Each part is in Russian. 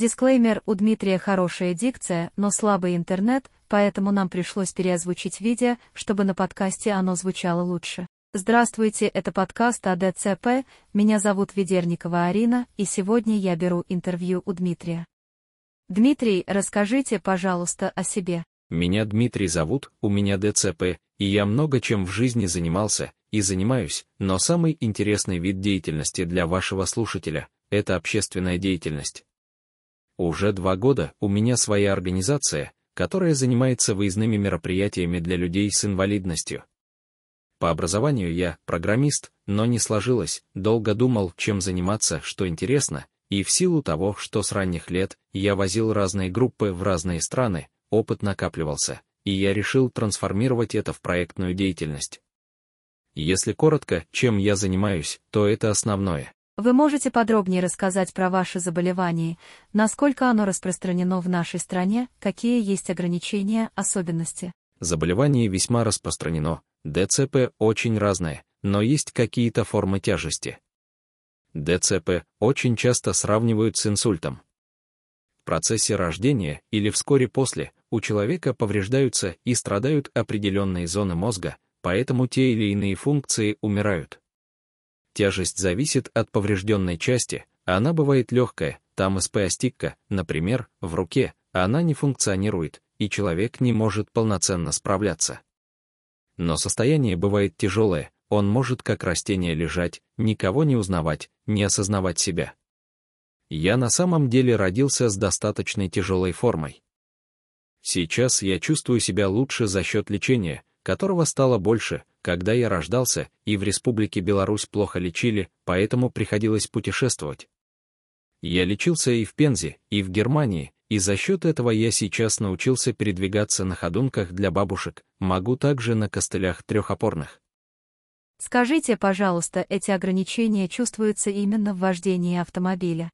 Дисклеймер, у Дмитрия хорошая дикция, но слабый интернет, поэтому нам пришлось переозвучить видео, чтобы на подкасте оно звучало лучше. Здравствуйте, это подкаст о ДЦП, меня зовут Ведерникова Арина, и сегодня я беру интервью у Дмитрия. Дмитрий, расскажите, пожалуйста, о себе. Меня Дмитрий зовут, у меня ДЦП, и я много чем в жизни занимался, и занимаюсь, но самый интересный вид деятельности для вашего слушателя – это общественная деятельность. Уже два года у меня своя организация, которая занимается выездными мероприятиями для людей с инвалидностью. По образованию я программист, но не сложилось, долго думал, чем заниматься, что интересно, и в силу того, что с ранних лет я возил разные группы в разные страны, опыт накапливался, и я решил трансформировать это в проектную деятельность. Если коротко, чем я занимаюсь, то это основное. Вы можете подробнее рассказать про ваше заболевание, насколько оно распространено в нашей стране, какие есть ограничения, особенности? Заболевание весьма распространено, ДЦП очень разное, но есть какие-то формы тяжести. ДЦП очень часто сравнивают с инсультом. В процессе рождения или вскоре после у человека повреждаются и страдают определенные зоны мозга, поэтому те или иные функции умирают. Тяжесть зависит от поврежденной части, она бывает легкая, там СП-остикка, например, в руке, она не функционирует, и человек не может полноценно справляться. Но состояние бывает тяжелое, он может как растение лежать, никого не узнавать, не осознавать себя. Я на самом деле родился с достаточной тяжелой формой. Сейчас я чувствую себя лучше за счет лечения, которого стало больше, когда я рождался, и в Республике Беларусь плохо лечили, поэтому приходилось путешествовать. Я лечился и в Пензе, и в Германии, и за счет этого я сейчас научился передвигаться на ходунках для бабушек, могу также на костылях трехопорных. Скажите, пожалуйста, эти ограничения чувствуются именно в вождении автомобиля?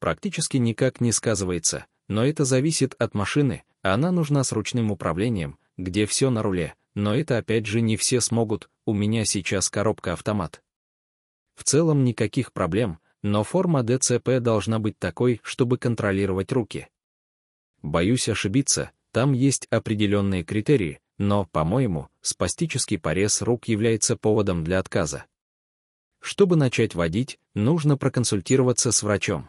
Практически никак не сказывается, но это зависит от машины, она нужна с ручным управлением, где все на руле, но это опять же не все смогут, у меня сейчас коробка-автомат. В целом никаких проблем, но форма ДЦП должна быть такой, чтобы контролировать руки. Боюсь ошибиться, там есть определенные критерии, но, по-моему, спастический порез рук является поводом для отказа. Чтобы начать водить, нужно проконсультироваться с врачом.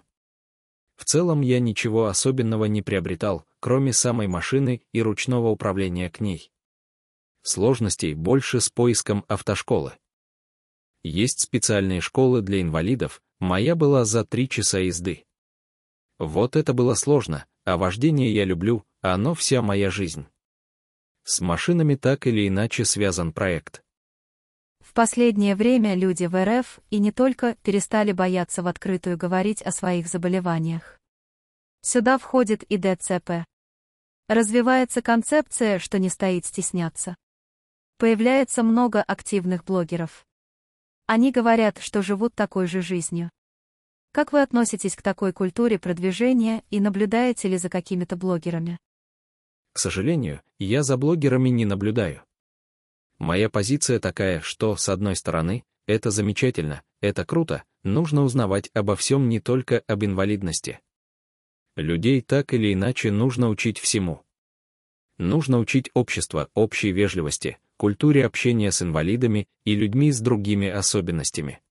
В целом я ничего особенного не приобретал, кроме самой машины и ручного управления к ней. Сложностей больше с поиском автошколы. Есть специальные школы для инвалидов, моя была за три часа езды. Вот это было сложно, а вождение я люблю, оно вся моя жизнь. С машинами так или иначе связан проект. В последнее время люди в РФ и не только перестали бояться в открытую говорить о своих заболеваниях. Сюда входит и ДЦП. Развивается концепция, что не стоит стесняться. Появляется много активных блогеров. Они говорят, что живут такой же жизнью. Как вы относитесь к такой культуре продвижения и наблюдаете ли за какими-то блогерами? К сожалению, я за блогерами не наблюдаю. Моя позиция такая, что, с одной стороны, это замечательно, это круто, нужно узнавать обо всем не только об инвалидности. Людей так или иначе нужно учить всему. Нужно учить общество общей вежливости, культуре общения с инвалидами и людьми с другими особенностями.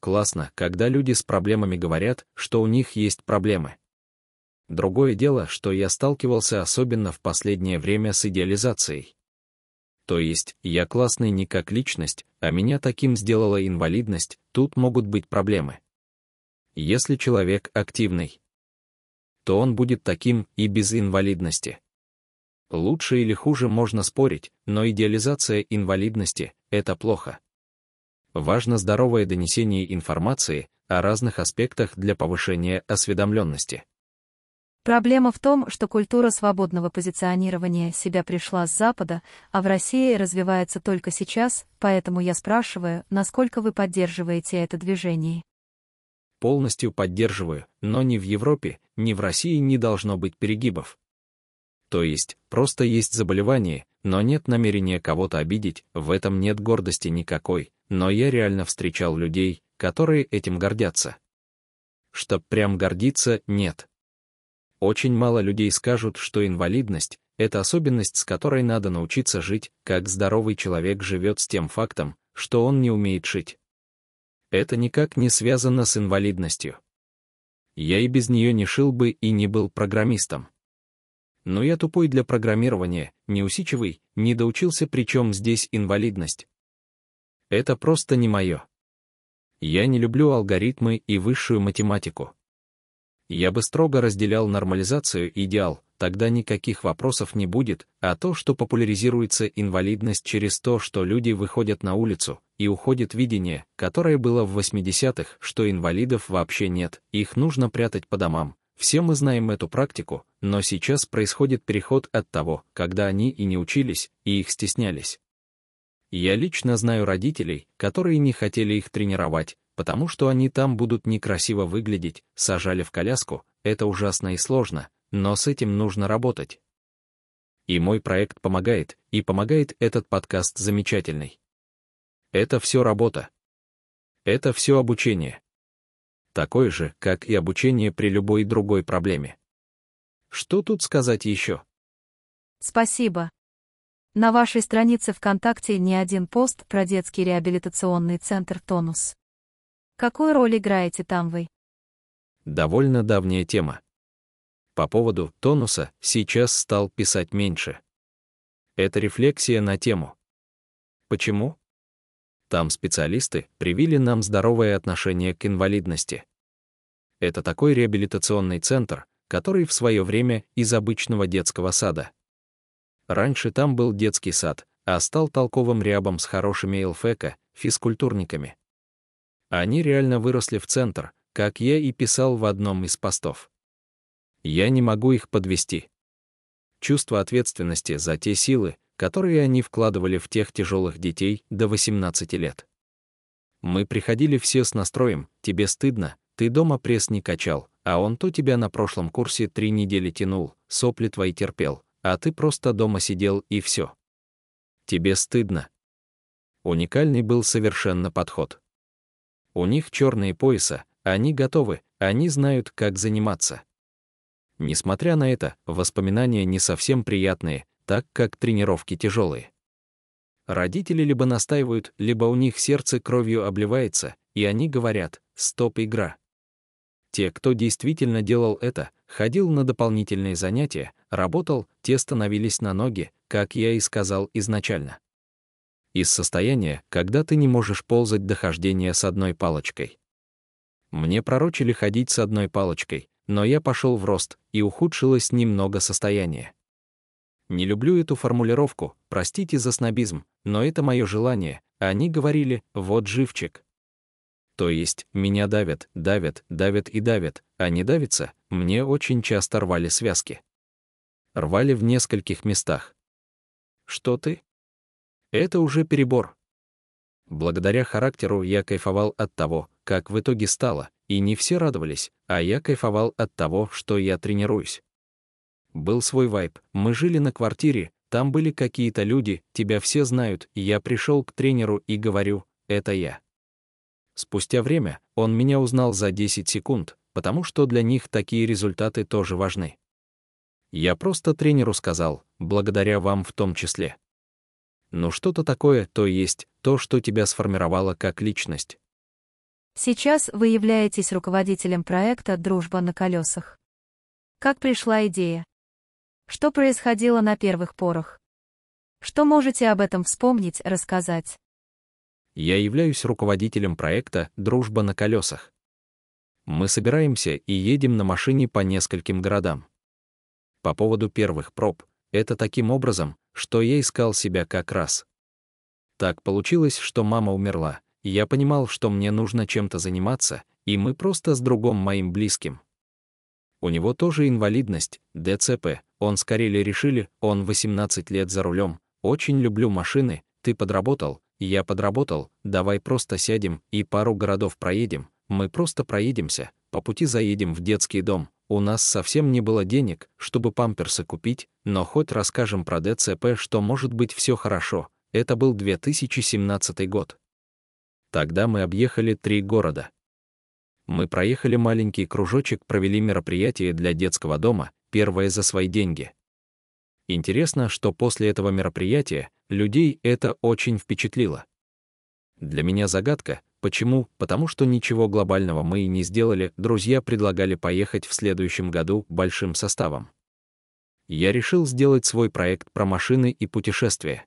Классно, когда люди с проблемами говорят, что у них есть проблемы. Другое дело, что я сталкивался особенно в последнее время с идеализацией. То есть, я классный не как личность, а меня таким сделала инвалидность, тут могут быть проблемы. Если человек активный, то он будет таким и без инвалидности. Лучше или хуже можно спорить, но идеализация инвалидности – это плохо. Важно здоровое донесение информации о разных аспектах для повышения осведомленности. Проблема в том, что культура свободного позиционирования себя пришла с Запада, а в России развивается только сейчас, поэтому я спрашиваю, насколько вы поддерживаете это движение полностью поддерживаю, но ни в Европе, ни в России не должно быть перегибов. То есть, просто есть заболевание, но нет намерения кого-то обидеть, в этом нет гордости никакой, но я реально встречал людей, которые этим гордятся. чтоб прям гордиться, нет. Очень мало людей скажут, что инвалидность — это особенность, с которой надо научиться жить, как здоровый человек живет с тем фактом, что он не умеет шить. Это никак не связано с инвалидностью. Я и без нее не шил бы и не был программистом. Но я тупой для программирования, неусидчивый, не доучился, причем здесь инвалидность. Это просто не мое. Я не люблю алгоритмы и высшую математику. Я бы строго разделял нормализацию и идеал, тогда никаких вопросов не будет, а то, что популяризируется инвалидность через то, что люди выходят на улицу, и уходит видение, которое было в 80-х, что инвалидов вообще нет, их нужно прятать по домам. Все мы знаем эту практику, но сейчас происходит переход от того, когда они и не учились, и их стеснялись. Я лично знаю родителей, которые не хотели их тренировать, потому что они там будут некрасиво выглядеть, сажали в коляску, это ужасно и сложно, но с этим нужно работать. И мой проект помогает, и помогает этот подкаст замечательный. Это все работа. Это все обучение. Такое же, как и обучение при любой другой проблеме. Что тут сказать еще? Спасибо. На вашей странице ВКонтакте не один пост про детский реабилитационный центр «Тонус». Какую роль играете там вы? Довольно давняя тема. По поводу тонуса сейчас стал писать меньше. Это рефлексия на тему. Почему? Там специалисты привили нам здоровое отношение к инвалидности. Это такой реабилитационный центр, который в свое время из обычного детского сада. Раньше там был детский сад, а стал толковым рябом с хорошими ЛФК, физкультурниками. Они реально выросли в центр, как я и писал в одном из постов. Я не могу их подвести. Чувство ответственности за те силы, которые они вкладывали в тех тяжелых детей до 18 лет. Мы приходили все с настроем, тебе стыдно, ты дома пресс не качал, а он то тебя на прошлом курсе три недели тянул, сопли твои терпел, а ты просто дома сидел и все. Тебе стыдно. Уникальный был совершенно подход. У них черные пояса, они готовы, они знают, как заниматься. Несмотря на это, воспоминания не совсем приятные, так как тренировки тяжелые. Родители либо настаивают, либо у них сердце кровью обливается, и они говорят «стоп, игра». Те, кто действительно делал это, ходил на дополнительные занятия, работал, те становились на ноги, как я и сказал изначально из состояния, когда ты не можешь ползать до хождения с одной палочкой. Мне пророчили ходить с одной палочкой, но я пошел в рост, и ухудшилось немного состояние. Не люблю эту формулировку, простите за снобизм, но это мое желание, они говорили «вот живчик». То есть, меня давят, давят, давят и давят, а не давится, мне очень часто рвали связки. Рвали в нескольких местах. Что ты? Это уже перебор. Благодаря характеру я кайфовал от того, как в итоге стало, и не все радовались, а я кайфовал от того, что я тренируюсь. Был свой вайб, мы жили на квартире, там были какие-то люди, тебя все знают, и я пришел к тренеру и говорю, это я. Спустя время он меня узнал за 10 секунд, потому что для них такие результаты тоже важны. Я просто тренеру сказал, благодаря вам в том числе но что-то такое, то есть, то, что тебя сформировало как личность. Сейчас вы являетесь руководителем проекта «Дружба на колесах». Как пришла идея? Что происходило на первых порах? Что можете об этом вспомнить, рассказать? Я являюсь руководителем проекта «Дружба на колесах». Мы собираемся и едем на машине по нескольким городам. По поводу первых проб, это таким образом, что я искал себя как раз. Так получилось, что мама умерла, и я понимал, что мне нужно чем-то заниматься, и мы просто с другом моим близким. У него тоже инвалидность, ДЦП, он с Карели решили, он 18 лет за рулем, очень люблю машины, ты подработал, я подработал, давай просто сядем и пару городов проедем, мы просто проедемся, по пути заедем в детский дом, у нас совсем не было денег, чтобы памперсы купить, но хоть расскажем про ДЦП, что может быть все хорошо. Это был 2017 год. Тогда мы объехали три города. Мы проехали маленький кружочек, провели мероприятие для детского дома, первое за свои деньги. Интересно, что после этого мероприятия людей это очень впечатлило. Для меня загадка, почему, потому что ничего глобального мы и не сделали, друзья предлагали поехать в следующем году большим составом. Я решил сделать свой проект про машины и путешествия.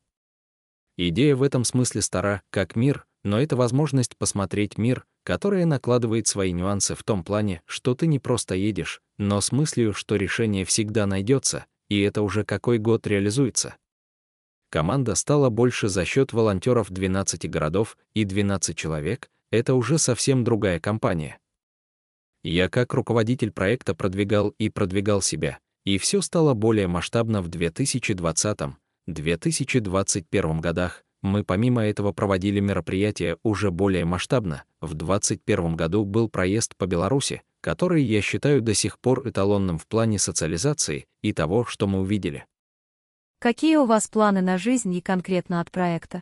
Идея в этом смысле стара, как мир, но это возможность посмотреть мир, которая накладывает свои нюансы в том плане, что ты не просто едешь, но с мыслью, что решение всегда найдется, и это уже какой год реализуется. Команда стала больше за счет волонтеров 12 городов и 12 человек, это уже совсем другая компания. Я как руководитель проекта продвигал и продвигал себя, и все стало более масштабно в 2020-2021 годах, мы помимо этого проводили мероприятия уже более масштабно. В 2021 году был проезд по Беларуси, который я считаю до сих пор эталонным в плане социализации и того, что мы увидели. Какие у вас планы на жизнь и конкретно от проекта?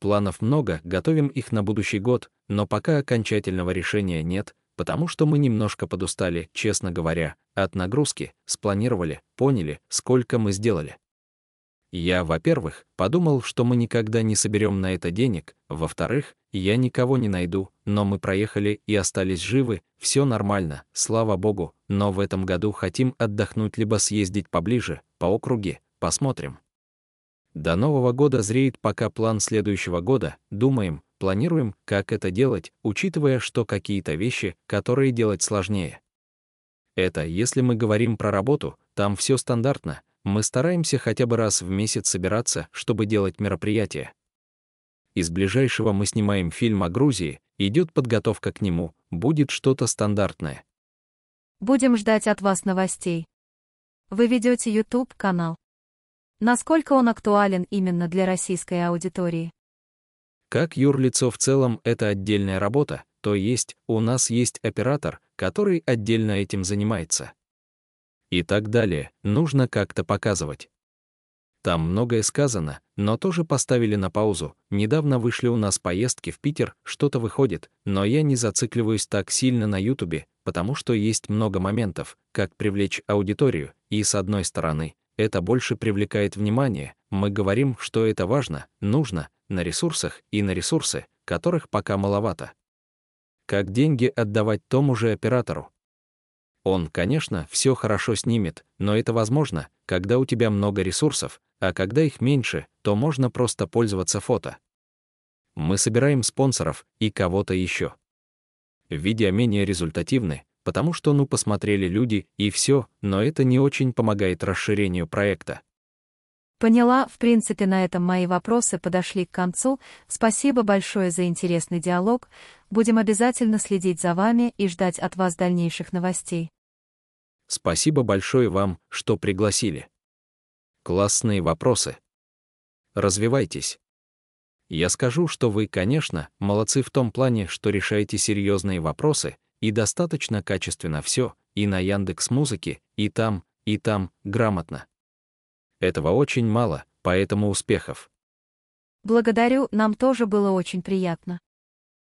Планов много, готовим их на будущий год, но пока окончательного решения нет, потому что мы немножко подустали, честно говоря, от нагрузки, спланировали, поняли, сколько мы сделали. Я, во-первых, подумал, что мы никогда не соберем на это денег, во-вторых, я никого не найду, но мы проехали и остались живы, все нормально, слава богу, но в этом году хотим отдохнуть либо съездить поближе, по округе, посмотрим. До Нового года зреет пока план следующего года, думаем, планируем, как это делать, учитывая, что какие-то вещи, которые делать сложнее. Это если мы говорим про работу, там все стандартно, мы стараемся хотя бы раз в месяц собираться, чтобы делать мероприятия. Из ближайшего мы снимаем фильм о Грузии, идет подготовка к нему, будет что-то стандартное. Будем ждать от вас новостей. Вы ведете YouTube-канал. Насколько он актуален именно для российской аудитории? Как юрлицо в целом это отдельная работа, то есть у нас есть оператор, который отдельно этим занимается и так далее, нужно как-то показывать. Там многое сказано, но тоже поставили на паузу. Недавно вышли у нас поездки в Питер, что-то выходит, но я не зацикливаюсь так сильно на Ютубе, потому что есть много моментов, как привлечь аудиторию, и с одной стороны, это больше привлекает внимание, мы говорим, что это важно, нужно, на ресурсах и на ресурсы, которых пока маловато. Как деньги отдавать тому же оператору? Он, конечно, все хорошо снимет, но это возможно, когда у тебя много ресурсов, а когда их меньше, то можно просто пользоваться фото. Мы собираем спонсоров и кого-то еще. Видео менее результативны, потому что ну посмотрели люди и все, но это не очень помогает расширению проекта. Поняла, в принципе, на этом мои вопросы подошли к концу. Спасибо большое за интересный диалог. Будем обязательно следить за вами и ждать от вас дальнейших новостей. Спасибо большое вам, что пригласили. Классные вопросы. Развивайтесь. Я скажу, что вы, конечно, молодцы в том плане, что решаете серьезные вопросы и достаточно качественно все, и на Яндекс Музыке, и там, и там, грамотно. Этого очень мало, поэтому успехов. Благодарю, нам тоже было очень приятно.